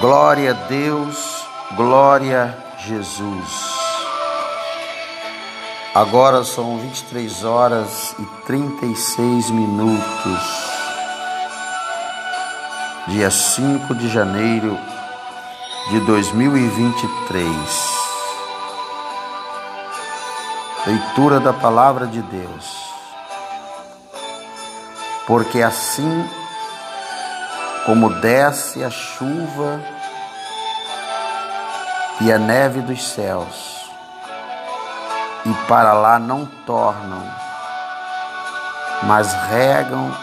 Glória a Deus, glória a Jesus. Agora são 23 horas e 36 minutos. Dia 5 de janeiro de 2023. Leitura da palavra de Deus. Porque assim como desce a chuva e a neve dos céus, e para lá não tornam, mas regam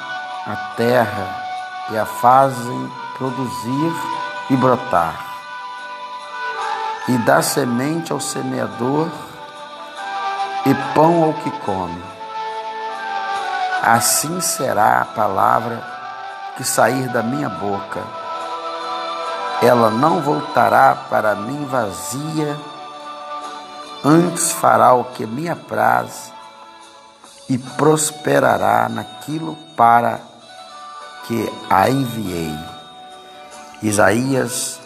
a terra e a fazem produzir e brotar, e dá semente ao semeador e pão ao que come. Assim será a palavra que sair da minha boca. Ela não voltará para mim vazia, antes fará o que me apraz e prosperará naquilo para que a enviei. Isaías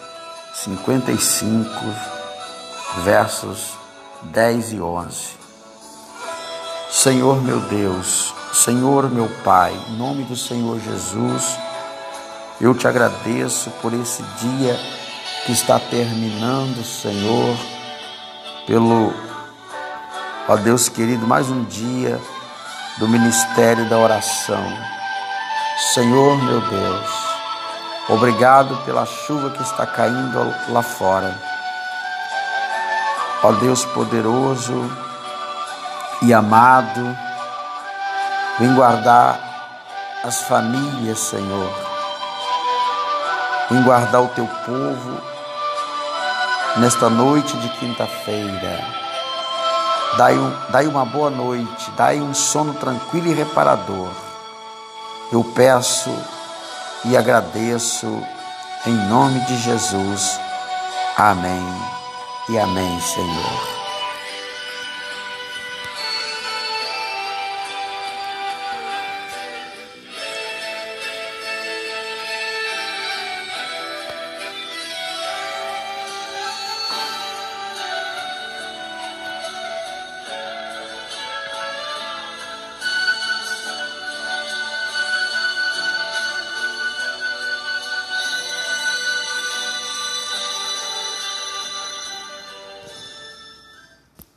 55, versos 10 e 11. Senhor meu Deus, Senhor meu Pai, em nome do Senhor Jesus, eu te agradeço por esse dia que está terminando, Senhor, pelo, ó Deus querido, mais um dia do ministério da oração. Senhor meu Deus, obrigado pela chuva que está caindo lá fora. Ó Deus poderoso e amado, Vem guardar as famílias, Senhor. Vem guardar o teu povo nesta noite de quinta-feira. Dai, um, dai uma boa noite, dai um sono tranquilo e reparador. Eu peço e agradeço em nome de Jesus. Amém e amém, Senhor.